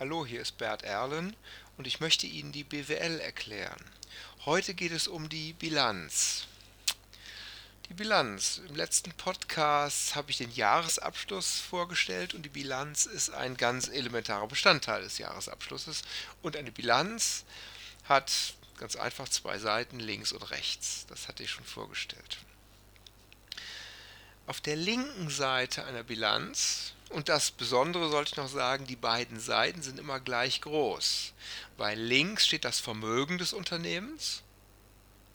Hallo, hier ist Bert Erlen und ich möchte Ihnen die BWL erklären. Heute geht es um die Bilanz. Die Bilanz. Im letzten Podcast habe ich den Jahresabschluss vorgestellt und die Bilanz ist ein ganz elementarer Bestandteil des Jahresabschlusses. Und eine Bilanz hat ganz einfach zwei Seiten, links und rechts. Das hatte ich schon vorgestellt. Auf der linken Seite einer Bilanz, und das Besondere sollte ich noch sagen, die beiden Seiten sind immer gleich groß, weil links steht das Vermögen des Unternehmens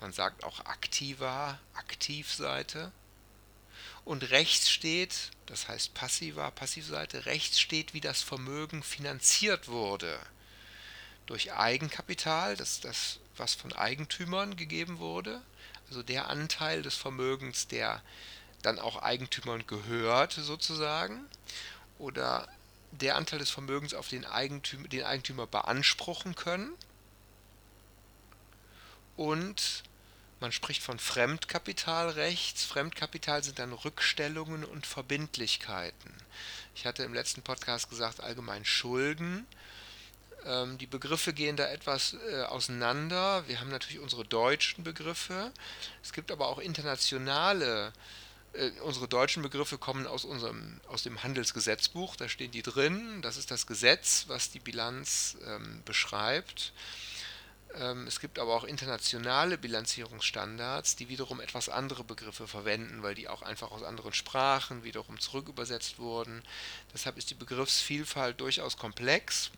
man sagt auch aktiva, Aktivseite. Und rechts steht, das heißt passiva, Passivseite, rechts steht, wie das Vermögen finanziert wurde. Durch Eigenkapital, das ist das, was von Eigentümern gegeben wurde, also der Anteil des Vermögens, der dann auch Eigentümern gehört sozusagen, oder der Anteil des Vermögens, auf den Eigentümer, den Eigentümer beanspruchen können. Und man spricht von Fremdkapitalrechts. Fremdkapital sind dann Rückstellungen und Verbindlichkeiten. Ich hatte im letzten Podcast gesagt, allgemein Schulden. Ähm, die Begriffe gehen da etwas äh, auseinander. Wir haben natürlich unsere deutschen Begriffe. Es gibt aber auch internationale äh, unsere deutschen Begriffe kommen aus, unserem, aus dem Handelsgesetzbuch, da stehen die drin. Das ist das Gesetz, was die Bilanz ähm, beschreibt. Ähm, es gibt aber auch internationale Bilanzierungsstandards, die wiederum etwas andere Begriffe verwenden, weil die auch einfach aus anderen Sprachen wiederum zurückübersetzt wurden. Deshalb ist die Begriffsvielfalt durchaus komplex.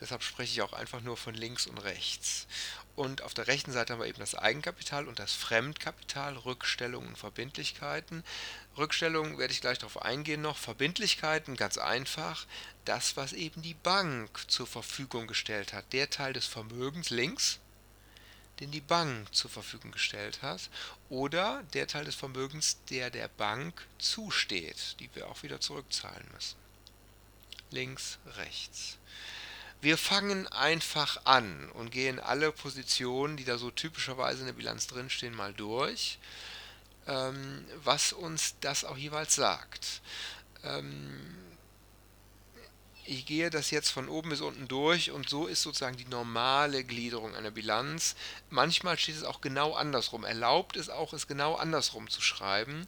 Deshalb spreche ich auch einfach nur von links und rechts. Und auf der rechten Seite haben wir eben das Eigenkapital und das Fremdkapital, Rückstellungen und Verbindlichkeiten. Rückstellungen werde ich gleich darauf eingehen noch. Verbindlichkeiten ganz einfach. Das, was eben die Bank zur Verfügung gestellt hat. Der Teil des Vermögens links, den die Bank zur Verfügung gestellt hat. Oder der Teil des Vermögens, der der Bank zusteht, die wir auch wieder zurückzahlen müssen. Links, rechts. Wir fangen einfach an und gehen alle Positionen, die da so typischerweise in der Bilanz drinstehen, mal durch, ähm, was uns das auch jeweils sagt. Ähm, ich gehe das jetzt von oben bis unten durch und so ist sozusagen die normale Gliederung einer Bilanz. Manchmal steht es auch genau andersrum. Erlaubt es auch, es genau andersrum zu schreiben.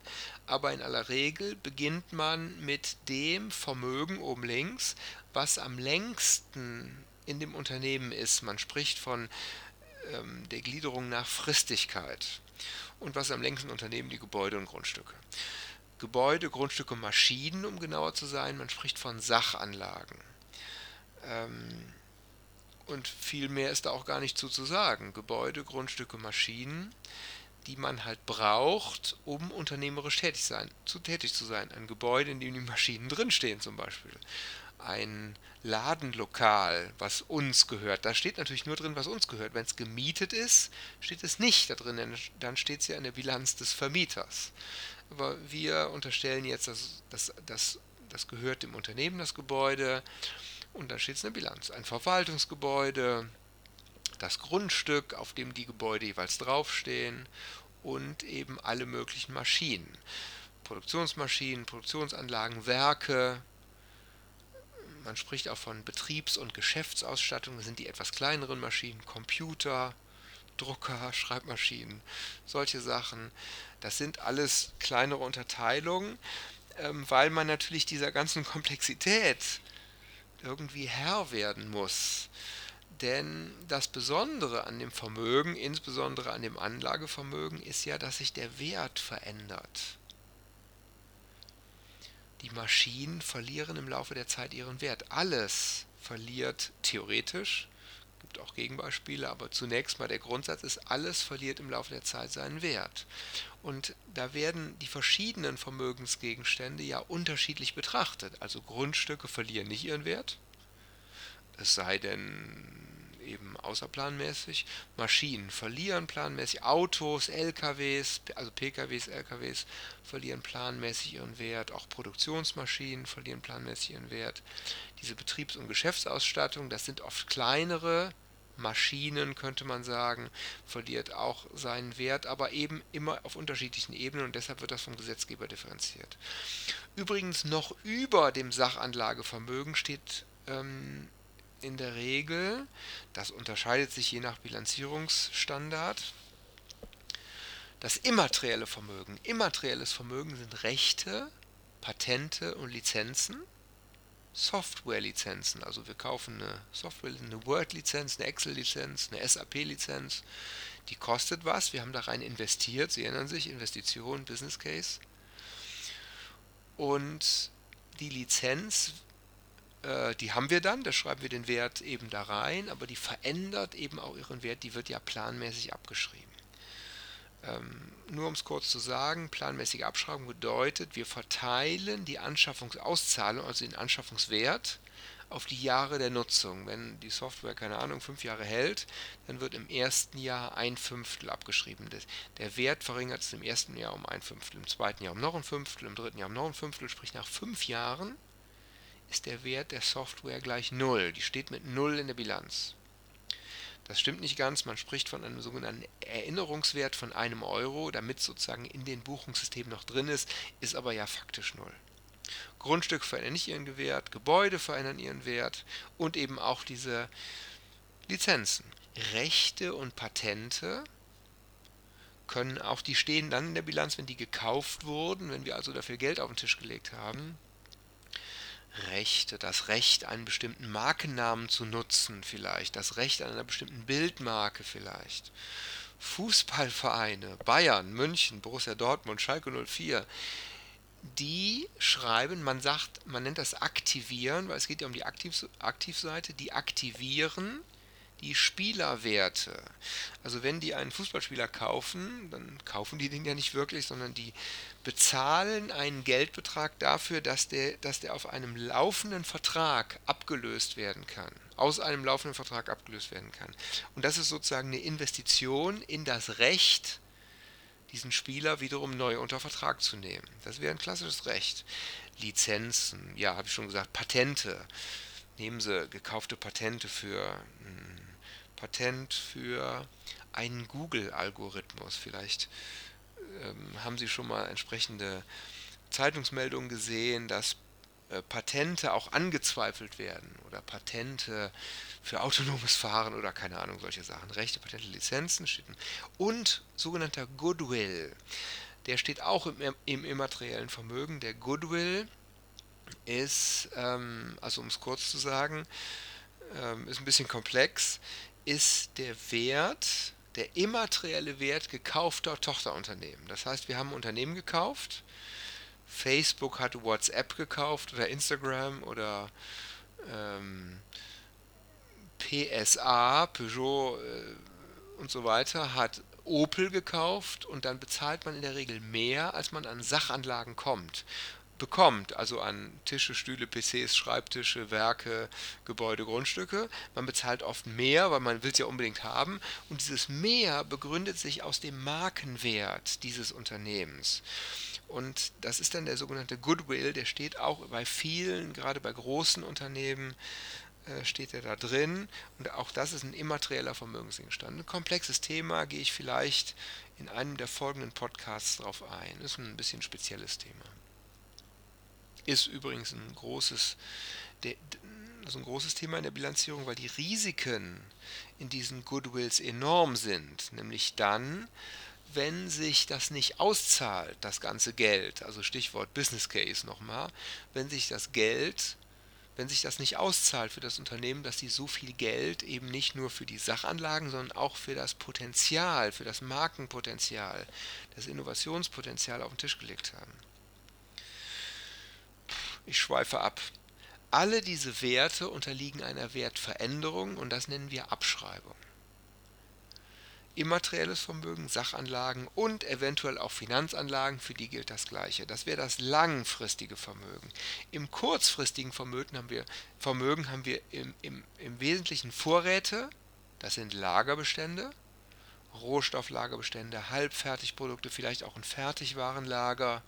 Aber in aller Regel beginnt man mit dem Vermögen oben links, was am längsten in dem Unternehmen ist. Man spricht von ähm, der Gliederung nach Fristigkeit. Und was am längsten Unternehmen die Gebäude und Grundstücke. Gebäude, Grundstücke, Maschinen, um genauer zu sein. Man spricht von Sachanlagen. Ähm, und viel mehr ist da auch gar nicht zu, zu sagen. Gebäude, Grundstücke, Maschinen, die man halt braucht, um unternehmerisch tätig, sein, zu, tätig zu sein. Ein Gebäude, in dem die Maschinen drinstehen zum Beispiel. Ein Ladenlokal, was uns gehört. Da steht natürlich nur drin, was uns gehört. Wenn es gemietet ist, steht es nicht da drin, denn dann steht es ja in der Bilanz des Vermieters. Aber wir unterstellen jetzt, dass das, das, das gehört dem Unternehmen, das Gebäude. Und da steht es in der Bilanz. Ein Verwaltungsgebäude, das Grundstück, auf dem die Gebäude jeweils draufstehen und eben alle möglichen Maschinen. Produktionsmaschinen, Produktionsanlagen, Werke. Man spricht auch von Betriebs- und Geschäftsausstattung. Das sind die etwas kleineren Maschinen, Computer, Drucker, Schreibmaschinen, solche Sachen. Das sind alles kleinere Unterteilungen, ähm, weil man natürlich dieser ganzen Komplexität irgendwie Herr werden muss. Denn das Besondere an dem Vermögen, insbesondere an dem Anlagevermögen, ist ja, dass sich der Wert verändert. Die Maschinen verlieren im Laufe der Zeit ihren Wert. Alles verliert theoretisch gibt auch Gegenbeispiele, aber zunächst mal der Grundsatz ist, alles verliert im Laufe der Zeit seinen Wert. Und da werden die verschiedenen Vermögensgegenstände ja unterschiedlich betrachtet. Also Grundstücke verlieren nicht ihren Wert, es sei denn eben außerplanmäßig. Maschinen verlieren planmäßig, Autos, LKWs, also PKWs, LKWs verlieren planmäßig ihren Wert, auch Produktionsmaschinen verlieren planmäßig ihren Wert. Diese Betriebs- und Geschäftsausstattung, das sind oft kleinere Maschinen, könnte man sagen, verliert auch seinen Wert, aber eben immer auf unterschiedlichen Ebenen und deshalb wird das vom Gesetzgeber differenziert. Übrigens noch über dem Sachanlagevermögen steht ähm, in der Regel, das unterscheidet sich je nach Bilanzierungsstandard, das immaterielle Vermögen. Immaterielles Vermögen sind Rechte, Patente und Lizenzen. Software-Lizenzen, also wir kaufen eine Software, eine Word-Lizenz, eine Excel-Lizenz, eine SAP-Lizenz, die kostet was, wir haben da rein investiert, Sie erinnern sich, Investition, Business Case. Und die Lizenz, die haben wir dann, da schreiben wir den Wert eben da rein, aber die verändert eben auch ihren Wert, die wird ja planmäßig abgeschrieben. Ähm, nur um es kurz zu sagen, planmäßige Abschreibung bedeutet, wir verteilen die Anschaffungsauszahlung, also den Anschaffungswert, auf die Jahre der Nutzung. Wenn die Software, keine Ahnung, fünf Jahre hält, dann wird im ersten Jahr ein Fünftel abgeschrieben. Der Wert verringert sich im ersten Jahr um ein Fünftel, im zweiten Jahr um noch ein Fünftel, im dritten Jahr um noch ein Fünftel, sprich nach fünf Jahren ist der Wert der Software gleich null. Die steht mit null in der Bilanz. Das stimmt nicht ganz. Man spricht von einem sogenannten Erinnerungswert von einem Euro, damit sozusagen in den Buchungssystemen noch drin ist, ist aber ja faktisch null. Grundstücke verändern nicht ihren Wert, Gebäude verändern ihren Wert und eben auch diese Lizenzen. Rechte und Patente können auch, die stehen dann in der Bilanz, wenn die gekauft wurden, wenn wir also dafür Geld auf den Tisch gelegt haben. Rechte, das Recht, einen bestimmten Markennamen zu nutzen vielleicht, das Recht an einer bestimmten Bildmarke vielleicht. Fußballvereine, Bayern, München, Borussia Dortmund, Schalke 04, die schreiben, man sagt, man nennt das aktivieren, weil es geht ja um die Aktiv Aktivseite, die aktivieren die Spielerwerte. Also wenn die einen Fußballspieler kaufen, dann kaufen die den ja nicht wirklich, sondern die bezahlen einen Geldbetrag dafür, dass der, dass der auf einem laufenden Vertrag abgelöst werden kann. Aus einem laufenden Vertrag abgelöst werden kann. Und das ist sozusagen eine Investition in das Recht, diesen Spieler wiederum neu unter Vertrag zu nehmen. Das wäre ein klassisches Recht. Lizenzen, ja, habe ich schon gesagt, Patente. Nehmen Sie gekaufte Patente für ein Patent für einen Google-Algorithmus. Vielleicht ähm, haben Sie schon mal entsprechende Zeitungsmeldungen gesehen, dass äh, Patente auch angezweifelt werden oder Patente für autonomes Fahren oder keine Ahnung, solche Sachen. Rechte, Patente, Lizenzen steht und sogenannter Goodwill. Der steht auch im, im immateriellen Vermögen. Der Goodwill ist, ähm, also um es kurz zu sagen, ähm, ist ein bisschen komplex, ist der Wert, der immaterielle Wert gekaufter Tochterunternehmen. Das heißt, wir haben Unternehmen gekauft, Facebook hat WhatsApp gekauft oder Instagram oder ähm, PSA, Peugeot äh, und so weiter, hat Opel gekauft und dann bezahlt man in der Regel mehr, als man an Sachanlagen kommt bekommt, also an Tische, Stühle, PCs, Schreibtische, Werke, Gebäude, Grundstücke. Man bezahlt oft mehr, weil man will es ja unbedingt haben. Und dieses Mehr begründet sich aus dem Markenwert dieses Unternehmens. Und das ist dann der sogenannte Goodwill, der steht auch bei vielen, gerade bei großen Unternehmen, äh, steht er da drin. Und auch das ist ein immaterieller Vermögensgegenstand. Ein komplexes Thema, gehe ich vielleicht in einem der folgenden Podcasts drauf ein. Das ist ein bisschen spezielles Thema. Ist übrigens ein großes, also ein großes Thema in der Bilanzierung, weil die Risiken in diesen Goodwills enorm sind. Nämlich dann, wenn sich das nicht auszahlt, das ganze Geld, also Stichwort Business Case nochmal, wenn sich das Geld, wenn sich das nicht auszahlt für das Unternehmen, dass sie so viel Geld eben nicht nur für die Sachanlagen, sondern auch für das Potenzial, für das Markenpotenzial, das Innovationspotenzial auf den Tisch gelegt haben ich schweife ab. Alle diese Werte unterliegen einer Wertveränderung und das nennen wir Abschreibung. Immaterielles Vermögen, Sachanlagen und eventuell auch Finanzanlagen, für die gilt das Gleiche. Das wäre das langfristige Vermögen. Im kurzfristigen Vermögen haben wir, Vermögen haben wir im, im, im Wesentlichen Vorräte, das sind Lagerbestände, Rohstofflagerbestände, Halbfertigprodukte, vielleicht auch ein Fertigwarenlager,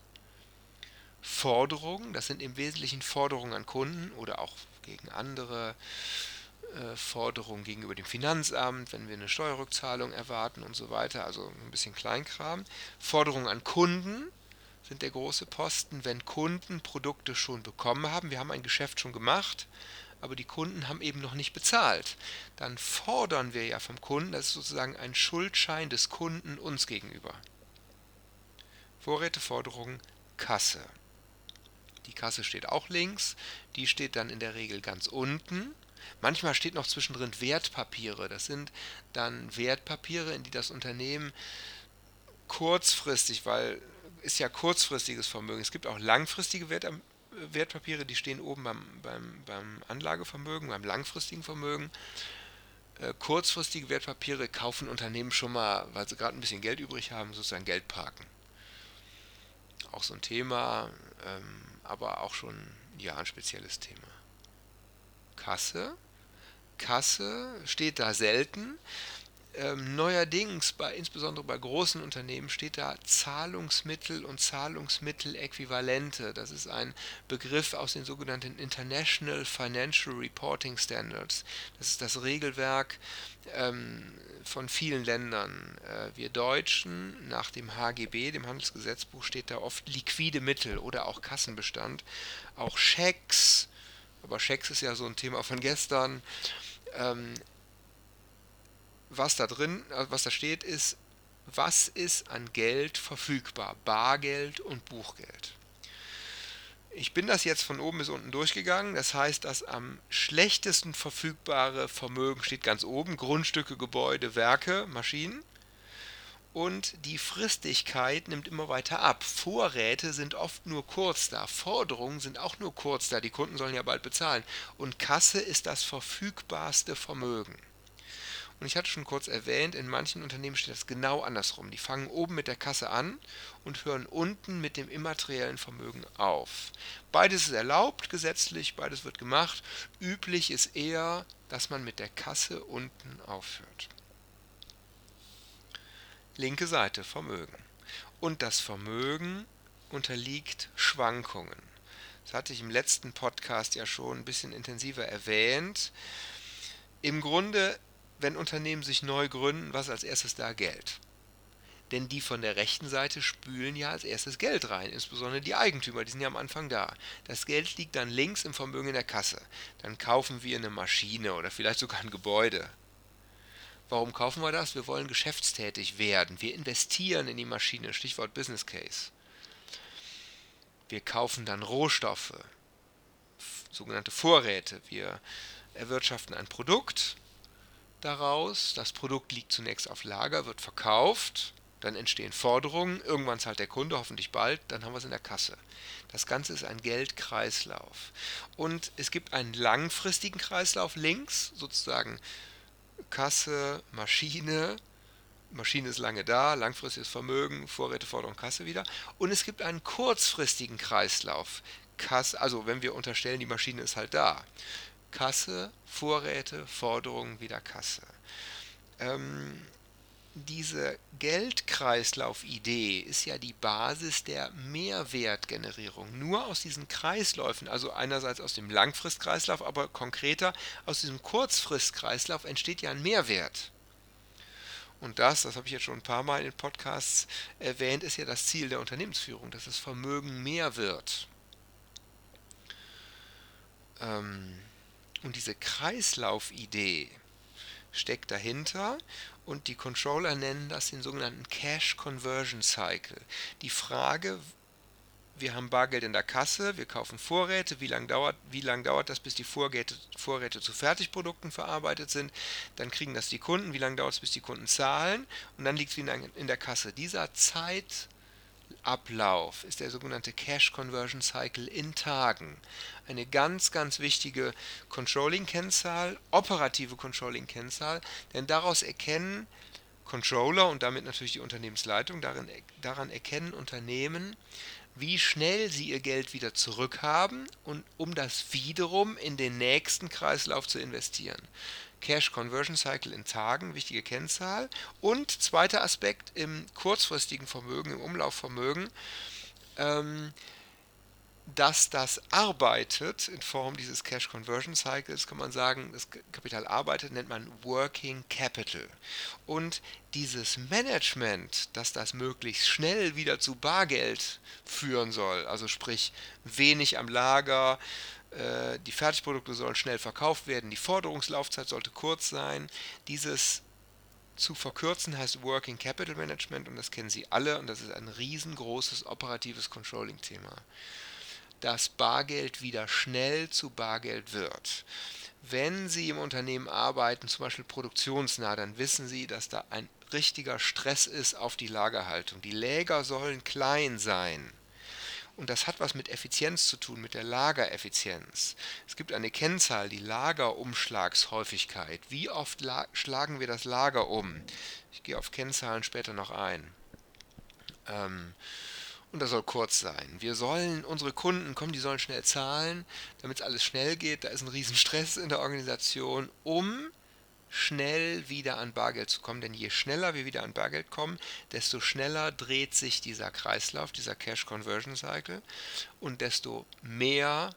Forderungen, das sind im Wesentlichen Forderungen an Kunden oder auch gegen andere äh, Forderungen gegenüber dem Finanzamt, wenn wir eine Steuerrückzahlung erwarten und so weiter, also ein bisschen Kleinkram. Forderungen an Kunden sind der große Posten, wenn Kunden Produkte schon bekommen haben. Wir haben ein Geschäft schon gemacht, aber die Kunden haben eben noch nicht bezahlt. Dann fordern wir ja vom Kunden, das ist sozusagen ein Schuldschein des Kunden uns gegenüber. Vorräteforderung, Kasse. Die Kasse steht auch links, die steht dann in der Regel ganz unten. Manchmal steht noch zwischendrin Wertpapiere. Das sind dann Wertpapiere, in die das Unternehmen kurzfristig, weil ist ja kurzfristiges Vermögen. Es gibt auch langfristige Wert, Wertpapiere, die stehen oben beim, beim, beim Anlagevermögen, beim langfristigen Vermögen. Äh, kurzfristige Wertpapiere kaufen Unternehmen schon mal, weil sie gerade ein bisschen Geld übrig haben, sozusagen Geld parken. Auch so ein Thema, ähm, aber auch schon ja ein spezielles Thema. Kasse. Kasse steht da selten. Ähm, neuerdings, bei, insbesondere bei großen Unternehmen, steht da Zahlungsmittel und Zahlungsmitteläquivalente. Das ist ein Begriff aus den sogenannten International Financial Reporting Standards. Das ist das Regelwerk ähm, von vielen Ländern. Äh, wir Deutschen, nach dem HGB, dem Handelsgesetzbuch, steht da oft liquide Mittel oder auch Kassenbestand. Auch Schecks, aber Schecks ist ja so ein Thema von gestern. Ähm, was da drin, äh, was da steht, ist, was ist an Geld verfügbar? Bargeld und Buchgeld. Ich bin das jetzt von oben bis unten durchgegangen. Das heißt, das am schlechtesten verfügbare Vermögen steht ganz oben. Grundstücke, Gebäude, Werke, Maschinen. Und die Fristigkeit nimmt immer weiter ab. Vorräte sind oft nur kurz da. Forderungen sind auch nur kurz da. Die Kunden sollen ja bald bezahlen. Und Kasse ist das verfügbarste Vermögen. Und ich hatte schon kurz erwähnt, in manchen Unternehmen steht das genau andersrum. Die fangen oben mit der Kasse an und hören unten mit dem immateriellen Vermögen auf. Beides ist erlaubt gesetzlich, beides wird gemacht. Üblich ist eher, dass man mit der Kasse unten aufhört. Linke Seite Vermögen. Und das Vermögen unterliegt Schwankungen. Das hatte ich im letzten Podcast ja schon ein bisschen intensiver erwähnt. Im Grunde wenn Unternehmen sich neu gründen, was als erstes da? Geld. Denn die von der rechten Seite spülen ja als erstes Geld rein, insbesondere die Eigentümer, die sind ja am Anfang da. Das Geld liegt dann links im Vermögen in der Kasse. Dann kaufen wir eine Maschine oder vielleicht sogar ein Gebäude. Warum kaufen wir das? Wir wollen geschäftstätig werden. Wir investieren in die Maschine, Stichwort Business Case. Wir kaufen dann Rohstoffe, sogenannte Vorräte. Wir erwirtschaften ein Produkt, daraus. Das Produkt liegt zunächst auf Lager, wird verkauft, dann entstehen Forderungen, irgendwann zahlt der Kunde, hoffentlich bald, dann haben wir es in der Kasse. Das Ganze ist ein Geldkreislauf. Und es gibt einen langfristigen Kreislauf links, sozusagen Kasse, Maschine, Maschine ist lange da, langfristiges Vermögen, Vorräte, Forderung, Kasse wieder. Und es gibt einen kurzfristigen Kreislauf. Kasse, also wenn wir unterstellen, die Maschine ist halt da. Kasse, Vorräte, Forderungen, wieder Kasse. Ähm, diese Geldkreislauf-Idee ist ja die Basis der Mehrwertgenerierung. Nur aus diesen Kreisläufen, also einerseits aus dem Langfristkreislauf, aber konkreter aus diesem Kurzfristkreislauf entsteht ja ein Mehrwert. Und das, das habe ich jetzt schon ein paar Mal in Podcasts erwähnt, ist ja das Ziel der Unternehmensführung, dass das Vermögen mehr wird. Ähm, und diese Kreislaufidee steckt dahinter. Und die Controller nennen das den sogenannten Cash Conversion Cycle. Die Frage, wir haben Bargeld in der Kasse, wir kaufen Vorräte, wie lange dauert, lang dauert das, bis die Vorräte, Vorräte zu Fertigprodukten verarbeitet sind, dann kriegen das die Kunden, wie lange dauert es, bis die Kunden zahlen? Und dann liegt es wieder in der Kasse. Dieser Zeit, Ablauf ist der sogenannte Cash Conversion Cycle in Tagen. Eine ganz, ganz wichtige Controlling-Kennzahl, operative Controlling-Kennzahl, denn daraus erkennen Controller und damit natürlich die Unternehmensleitung, darin, daran erkennen Unternehmen, wie schnell sie ihr Geld wieder zurückhaben und um das wiederum in den nächsten Kreislauf zu investieren. Cash Conversion Cycle in Tagen, wichtige Kennzahl. Und zweiter Aspekt im kurzfristigen Vermögen, im Umlaufvermögen, ähm, dass das arbeitet in Form dieses Cash Conversion Cycles, kann man sagen, das Kapital arbeitet, nennt man Working Capital. Und dieses Management, dass das möglichst schnell wieder zu Bargeld führen soll, also sprich wenig am Lager, äh, die Fertigprodukte sollen schnell verkauft werden, die Forderungslaufzeit sollte kurz sein. Dieses zu verkürzen heißt Working Capital Management und das kennen Sie alle und das ist ein riesengroßes operatives Controlling-Thema. Dass Bargeld wieder schnell zu Bargeld wird. Wenn Sie im Unternehmen arbeiten, zum Beispiel produktionsnah, dann wissen Sie, dass da ein richtiger Stress ist auf die Lagerhaltung. Die Läger sollen klein sein. Und das hat was mit Effizienz zu tun, mit der Lagereffizienz. Es gibt eine Kennzahl, die Lagerumschlagshäufigkeit. Wie oft la schlagen wir das Lager um? Ich gehe auf Kennzahlen später noch ein. Ähm, und das soll kurz sein. Wir sollen, unsere Kunden kommen, die sollen schnell zahlen, damit es alles schnell geht. Da ist ein Riesenstress in der Organisation, um schnell wieder an Bargeld zu kommen. Denn je schneller wir wieder an Bargeld kommen, desto schneller dreht sich dieser Kreislauf, dieser Cash Conversion Cycle und desto mehr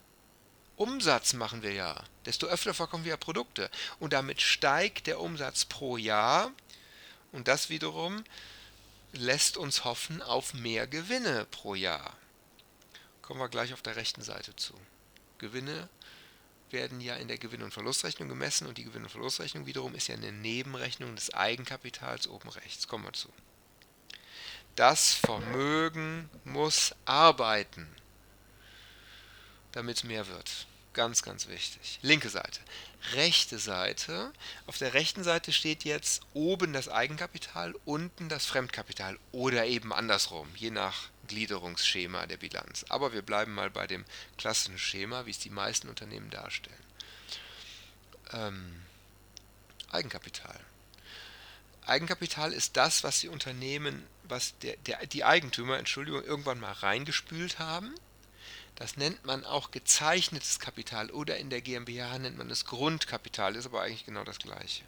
Umsatz machen wir ja. Desto öfter verkaufen wir ja Produkte. Und damit steigt der Umsatz pro Jahr. Und das wiederum lässt uns hoffen auf mehr Gewinne pro Jahr. Kommen wir gleich auf der rechten Seite zu. Gewinne werden ja in der Gewinn- und Verlustrechnung gemessen und die Gewinn- und Verlustrechnung wiederum ist ja eine Nebenrechnung des Eigenkapitals oben rechts. Kommen wir zu. Das Vermögen muss arbeiten, damit es mehr wird. Ganz, ganz wichtig. Linke Seite. Rechte Seite. Auf der rechten Seite steht jetzt oben das Eigenkapital, unten das Fremdkapital oder eben andersrum, je nach Gliederungsschema der Bilanz. Aber wir bleiben mal bei dem klassischen Schema, wie es die meisten Unternehmen darstellen. Ähm, Eigenkapital. Eigenkapital ist das, was die Unternehmen, was der, der, die Eigentümer, Entschuldigung, irgendwann mal reingespült haben das nennt man auch gezeichnetes Kapital oder in der GmbH nennt man es Grundkapital, ist aber eigentlich genau das gleiche.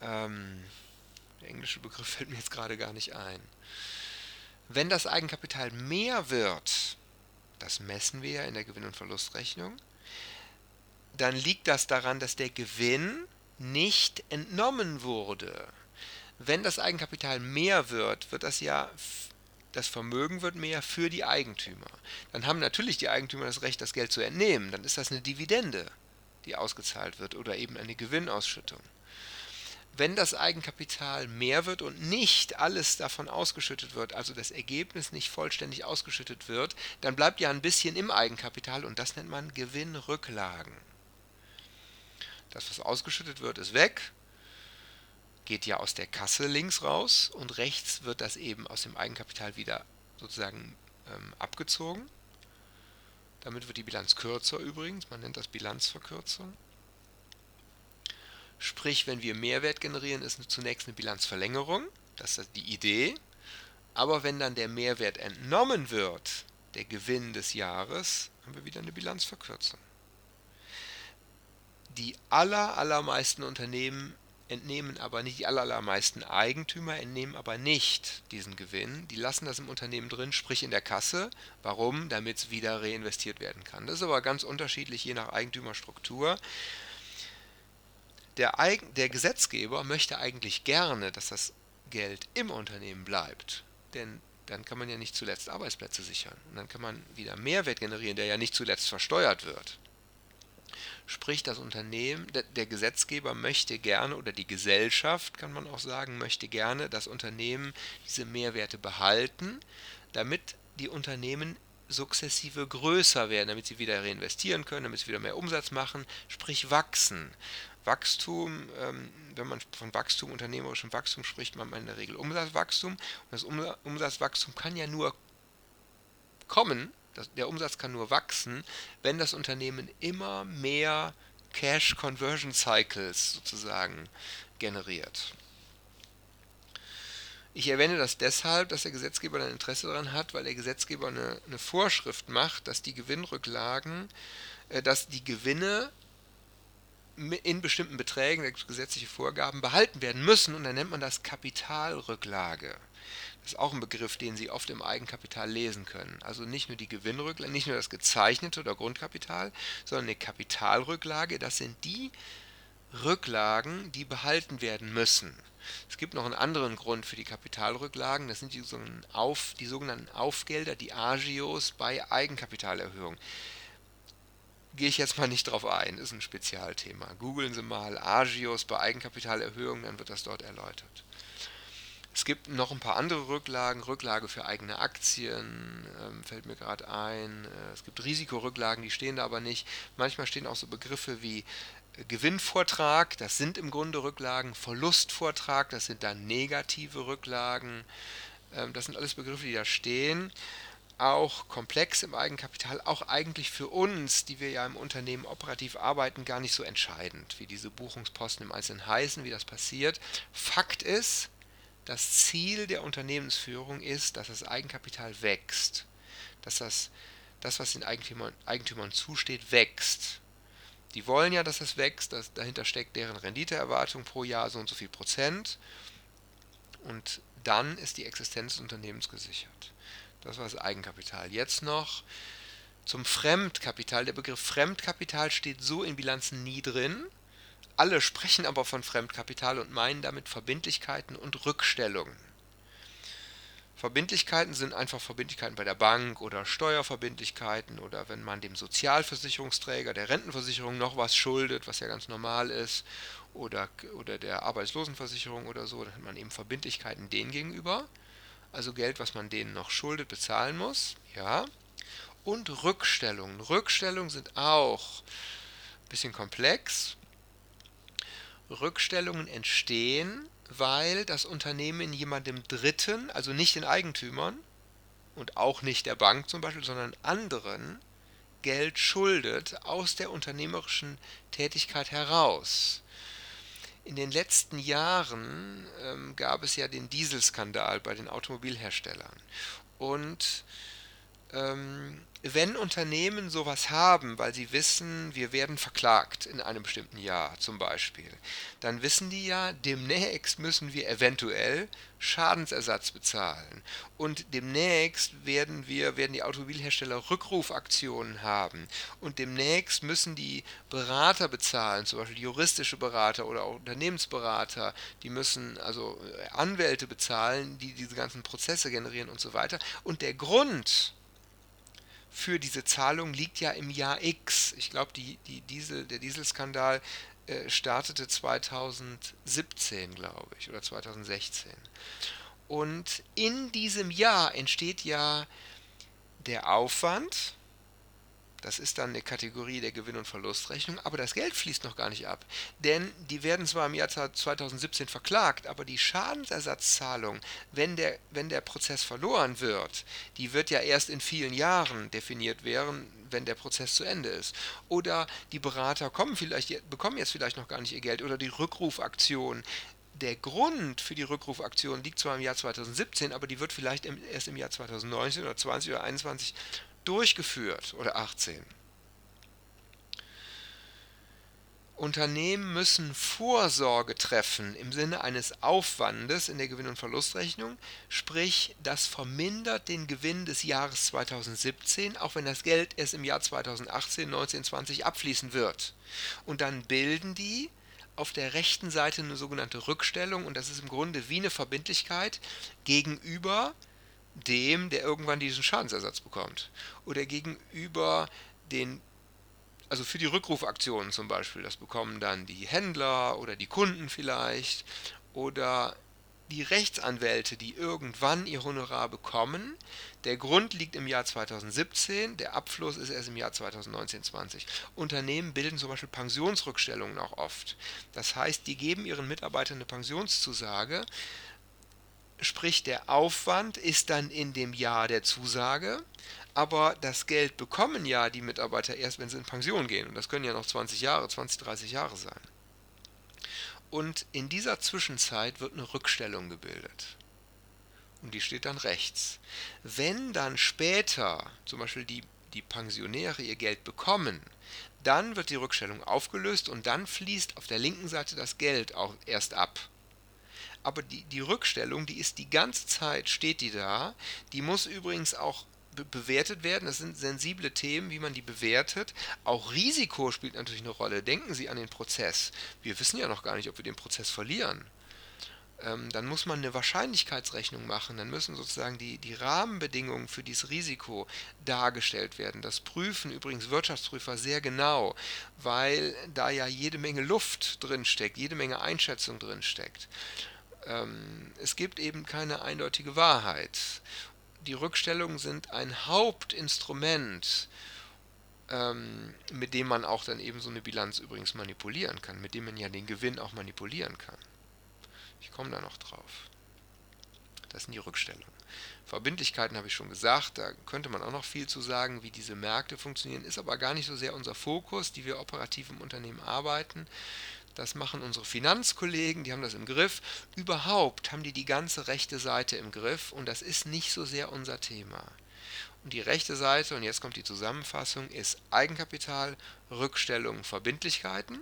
Ähm, der englische Begriff fällt mir jetzt gerade gar nicht ein. Wenn das Eigenkapital mehr wird, das messen wir ja in der Gewinn- und Verlustrechnung, dann liegt das daran, dass der Gewinn nicht entnommen wurde. Wenn das Eigenkapital mehr wird, wird das ja das Vermögen wird mehr für die Eigentümer. Dann haben natürlich die Eigentümer das Recht, das Geld zu entnehmen. Dann ist das eine Dividende, die ausgezahlt wird oder eben eine Gewinnausschüttung. Wenn das Eigenkapital mehr wird und nicht alles davon ausgeschüttet wird, also das Ergebnis nicht vollständig ausgeschüttet wird, dann bleibt ja ein bisschen im Eigenkapital und das nennt man Gewinnrücklagen. Das, was ausgeschüttet wird, ist weg geht ja aus der Kasse links raus und rechts wird das eben aus dem Eigenkapital wieder sozusagen ähm, abgezogen. Damit wird die Bilanz kürzer übrigens, man nennt das Bilanzverkürzung. Sprich, wenn wir Mehrwert generieren, ist zunächst eine Bilanzverlängerung, das ist die Idee. Aber wenn dann der Mehrwert entnommen wird, der Gewinn des Jahres, haben wir wieder eine Bilanzverkürzung. Die aller, allermeisten Unternehmen entnehmen aber nicht, die allermeisten Eigentümer entnehmen aber nicht diesen Gewinn. Die lassen das im Unternehmen drin, sprich in der Kasse. Warum? Damit es wieder reinvestiert werden kann. Das ist aber ganz unterschiedlich je nach Eigentümerstruktur. Der, Eigen, der Gesetzgeber möchte eigentlich gerne, dass das Geld im Unternehmen bleibt. Denn dann kann man ja nicht zuletzt Arbeitsplätze sichern. Und dann kann man wieder Mehrwert generieren, der ja nicht zuletzt versteuert wird. Sprich, das Unternehmen, der, Gesetzgeber möchte gerne oder die Gesellschaft, kann man auch sagen, möchte gerne das Unternehmen diese Mehrwerte behalten, damit die Unternehmen sukzessive größer werden, damit sie wieder reinvestieren können, damit sie wieder mehr Umsatz machen, sprich wachsen. Wachstum, ähm, wenn man von Wachstum, unternehmerischem Wachstum spricht, man in der Regel Umsatzwachstum. Und das Umsatzwachstum kann ja nur kommen, der Umsatz kann nur wachsen, wenn das Unternehmen immer mehr Cash Conversion Cycles sozusagen generiert. Ich erwähne das deshalb, dass der Gesetzgeber ein Interesse daran hat, weil der Gesetzgeber eine, eine Vorschrift macht, dass die Gewinnrücklagen, äh, dass die Gewinne in bestimmten Beträgen, gesetzliche Vorgaben, behalten werden müssen und dann nennt man das Kapitalrücklage. Das ist auch ein Begriff, den Sie oft im Eigenkapital lesen können. Also nicht nur die Gewinnrücklage, nicht nur das gezeichnete oder Grundkapital, sondern eine Kapitalrücklage. Das sind die Rücklagen, die behalten werden müssen. Es gibt noch einen anderen Grund für die Kapitalrücklagen. Das sind die sogenannten, Auf, die sogenannten Aufgelder, die Agios bei Eigenkapitalerhöhung. Gehe ich jetzt mal nicht drauf ein, ist ein Spezialthema. Googeln Sie mal Agios bei Eigenkapitalerhöhung, dann wird das dort erläutert. Es gibt noch ein paar andere Rücklagen, Rücklage für eigene Aktien, ähm, fällt mir gerade ein. Äh, es gibt Risikorücklagen, die stehen da aber nicht. Manchmal stehen auch so Begriffe wie äh, Gewinnvortrag, das sind im Grunde Rücklagen, Verlustvortrag, das sind dann negative Rücklagen. Ähm, das sind alles Begriffe, die da stehen auch komplex im Eigenkapital, auch eigentlich für uns, die wir ja im Unternehmen operativ arbeiten, gar nicht so entscheidend, wie diese Buchungsposten im Einzelnen heißen, wie das passiert. Fakt ist, das Ziel der Unternehmensführung ist, dass das Eigenkapital wächst, dass das, das was den Eigentümern, Eigentümern zusteht, wächst. Die wollen ja, dass es wächst, dass, dahinter steckt deren Renditeerwartung pro Jahr so und so viel Prozent und dann ist die Existenz des Unternehmens gesichert. Das war das Eigenkapital. Jetzt noch zum Fremdkapital. Der Begriff Fremdkapital steht so in Bilanzen nie drin. Alle sprechen aber von Fremdkapital und meinen damit Verbindlichkeiten und Rückstellungen. Verbindlichkeiten sind einfach Verbindlichkeiten bei der Bank oder Steuerverbindlichkeiten oder wenn man dem Sozialversicherungsträger, der Rentenversicherung noch was schuldet, was ja ganz normal ist, oder, oder der Arbeitslosenversicherung oder so, dann hat man eben Verbindlichkeiten denen gegenüber also Geld, was man denen noch schuldet, bezahlen muss. Ja. Und Rückstellungen. Rückstellungen sind auch ein bisschen komplex. Rückstellungen entstehen, weil das Unternehmen jemandem Dritten, also nicht den Eigentümern und auch nicht der Bank zum Beispiel, sondern anderen Geld schuldet aus der unternehmerischen Tätigkeit heraus. In den letzten Jahren ähm, gab es ja den Dieselskandal bei den Automobilherstellern. Und wenn Unternehmen sowas haben, weil sie wissen, wir werden verklagt in einem bestimmten Jahr zum Beispiel, dann wissen die ja, demnächst müssen wir eventuell Schadensersatz bezahlen. Und demnächst werden wir, werden die Automobilhersteller Rückrufaktionen haben. Und demnächst müssen die Berater bezahlen, zum Beispiel juristische Berater oder auch Unternehmensberater, die müssen also Anwälte bezahlen, die diese ganzen Prozesse generieren und so weiter. Und der Grund, für diese Zahlung liegt ja im Jahr X. Ich glaube, die, die Diesel, der Dieselskandal äh, startete 2017, glaube ich, oder 2016. Und in diesem Jahr entsteht ja der Aufwand, das ist dann eine Kategorie der Gewinn- und Verlustrechnung, aber das Geld fließt noch gar nicht ab. Denn die werden zwar im Jahr 2017 verklagt, aber die Schadensersatzzahlung, wenn der, wenn der Prozess verloren wird, die wird ja erst in vielen Jahren definiert werden, wenn der Prozess zu Ende ist. Oder die Berater kommen vielleicht, bekommen jetzt vielleicht noch gar nicht ihr Geld oder die Rückrufaktion. Der Grund für die Rückrufaktion liegt zwar im Jahr 2017, aber die wird vielleicht erst im Jahr 2019 oder 20 oder 21 durchgeführt oder 18. Unternehmen müssen Vorsorge treffen im Sinne eines Aufwandes in der Gewinn- und Verlustrechnung, sprich, das vermindert den Gewinn des Jahres 2017, auch wenn das Geld erst im Jahr 2018, 19, 20 abfließen wird. Und dann bilden die auf der rechten Seite eine sogenannte Rückstellung und das ist im Grunde wie eine Verbindlichkeit gegenüber dem, der irgendwann diesen Schadensersatz bekommt. Oder gegenüber den, also für die Rückrufaktionen zum Beispiel, das bekommen dann die Händler oder die Kunden vielleicht oder die Rechtsanwälte, die irgendwann ihr Honorar bekommen. Der Grund liegt im Jahr 2017, der Abfluss ist erst im Jahr 2019-20. Unternehmen bilden zum Beispiel Pensionsrückstellungen auch oft. Das heißt, die geben ihren Mitarbeitern eine Pensionszusage, Sprich, der Aufwand ist dann in dem Jahr der Zusage, aber das Geld bekommen ja die Mitarbeiter erst, wenn sie in Pension gehen. Und das können ja noch 20 Jahre, 20, 30 Jahre sein. Und in dieser Zwischenzeit wird eine Rückstellung gebildet. Und die steht dann rechts. Wenn dann später zum Beispiel die, die Pensionäre ihr Geld bekommen, dann wird die Rückstellung aufgelöst und dann fließt auf der linken Seite das Geld auch erst ab aber die, die Rückstellung, die ist die ganze Zeit, steht die da. Die muss übrigens auch be bewertet werden. Das sind sensible Themen, wie man die bewertet. Auch Risiko spielt natürlich eine Rolle. Denken Sie an den Prozess. Wir wissen ja noch gar nicht, ob wir den Prozess verlieren. ähm, dann muss man eine Wahrscheinlichkeitsrechnung machen. Dann müssen sozusagen die, die Rahmenbedingungen für dieses Risiko dargestellt werden. Das prüfen übrigens Wirtschaftsprüfer sehr genau, weil da ja jede Menge Luft drinsteckt, jede Menge Einschätzung drinsteckt. Ähm, es gibt eben keine eindeutige Wahrheit. Die Rückstellungen sind ein Hauptinstrument, ähm, mit dem man auch dann eben so eine Bilanz übrigens manipulieren kann, mit dem man ja den Gewinn auch manipulieren kann. Ich komme da noch drauf. Das sind die Rückstellungen. Verbindlichkeiten habe ich schon gesagt, da könnte man auch noch viel zu sagen, wie diese Märkte funktionieren, ist aber gar nicht so sehr unser Fokus, die wir operativ im Unternehmen arbeiten. Das machen unsere Finanzkollegen, die haben das im Griff. Überhaupt haben die die ganze rechte Seite im Griff und das ist nicht so sehr unser Thema. Und die rechte Seite, und jetzt kommt die Zusammenfassung, ist Eigenkapital, Rückstellungen, Verbindlichkeiten,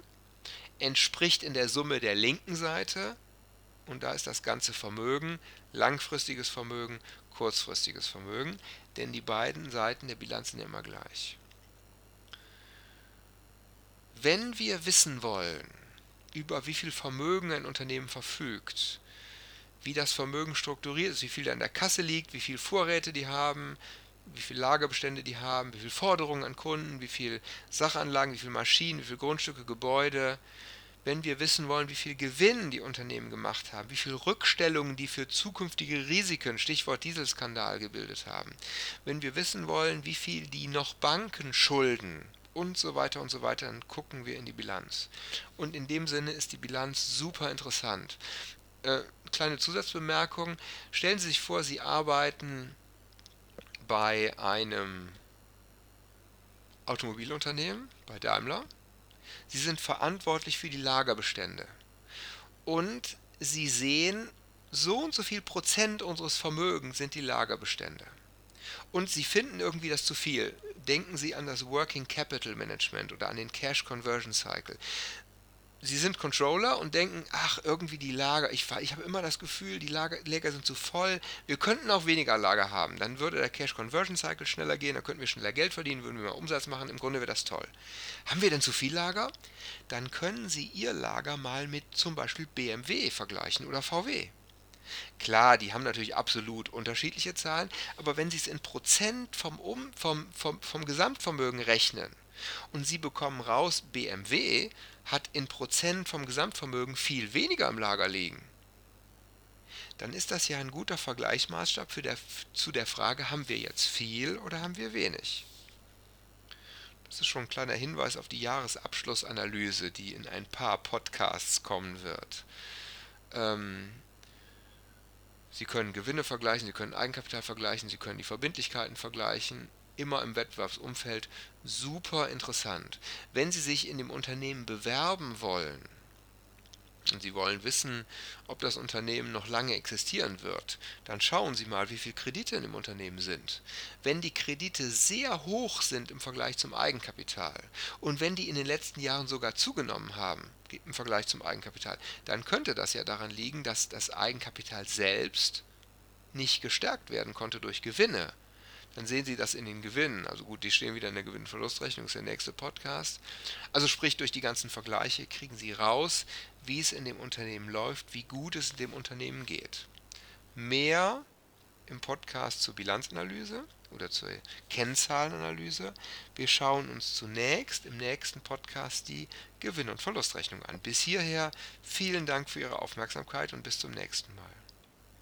entspricht in der Summe der linken Seite und da ist das ganze Vermögen, langfristiges Vermögen, kurzfristiges Vermögen, denn die beiden Seiten der Bilanz sind immer gleich. Wenn wir wissen wollen, über wie viel Vermögen ein Unternehmen verfügt, wie das Vermögen strukturiert ist, wie viel da in der Kasse liegt, wie viel Vorräte die haben, wie viele Lagerbestände die haben, wie viele Forderungen an Kunden, wie viele Sachanlagen, wie viele Maschinen, wie viele Grundstücke, Gebäude, wenn wir wissen wollen, wie viel Gewinn die Unternehmen gemacht haben, wie viel Rückstellungen die für zukünftige Risiken, Stichwort Dieselskandal, gebildet haben, wenn wir wissen wollen, wie viel die noch Banken schulden und so weiter und so weiter, dann gucken wir in die Bilanz. Und in dem Sinne ist die Bilanz super interessant. Äh, kleine Zusatzbemerkung, stellen Sie sich vor, Sie arbeiten bei einem Automobilunternehmen, bei Daimler, Sie sind verantwortlich für die Lagerbestände. Und Sie sehen, so und so viel Prozent unseres Vermögens sind die Lagerbestände. Und Sie finden irgendwie das zu viel. Denken Sie an das Working Capital Management oder an den Cash Conversion Cycle. Sie sind Controller und denken, ach, irgendwie die Lager, ich, ich habe immer das Gefühl, die Lager, Lager sind zu voll, wir könnten auch weniger Lager haben, dann würde der Cash Conversion Cycle schneller gehen, dann könnten wir schneller Geld verdienen, würden wir mehr Umsatz machen, im Grunde wäre das toll. Haben wir denn zu viel Lager? Dann können Sie Ihr Lager mal mit zum Beispiel BMW vergleichen oder VW. Klar, die haben natürlich absolut unterschiedliche Zahlen, aber wenn Sie es in Prozent vom, um, vom, vom, vom Gesamtvermögen rechnen und Sie bekommen raus, BMW hat in Prozent vom Gesamtvermögen viel weniger im Lager liegen, dann ist das ja ein guter Vergleichsmaßstab der, zu der Frage, haben wir jetzt viel oder haben wir wenig? Das ist schon ein kleiner Hinweis auf die Jahresabschlussanalyse, die in ein paar Podcasts kommen wird. Ähm, Sie können Gewinne vergleichen, Sie können Eigenkapital vergleichen, Sie können die Verbindlichkeiten vergleichen immer im Wettbewerbsumfeld super interessant. Wenn Sie sich in dem Unternehmen bewerben wollen Sie wollen wissen, ob das Unternehmen noch lange existieren wird, dann schauen Sie mal, wie viele Kredite in dem Unternehmen sind. Wenn die Kredite sehr hoch sind im Vergleich zum Eigenkapital und wenn die in den letzten Jahren sogar zugenommen haben im Vergleich zum Eigenkapital, dann könnte das ja daran liegen, dass das Eigenkapital selbst nicht gestärkt werden konnte durch Gewinne dann sehen Sie das in den Gewinnen. Also gut, die stehen wieder in der Gewinn-Verlustrechnung, ist der nächste Podcast. Also sprich, durch die ganzen Vergleiche kriegen Sie raus, wie es in dem Unternehmen läuft, wie gut es in dem Unternehmen geht. Mehr im Podcast zur Bilanzanalyse oder zur Kennzahlenanalyse. Wir schauen uns zunächst im nächsten Podcast die Gewinn- und Verlustrechnung an. Bis hierher vielen Dank für Ihre Aufmerksamkeit und bis zum nächsten Mal.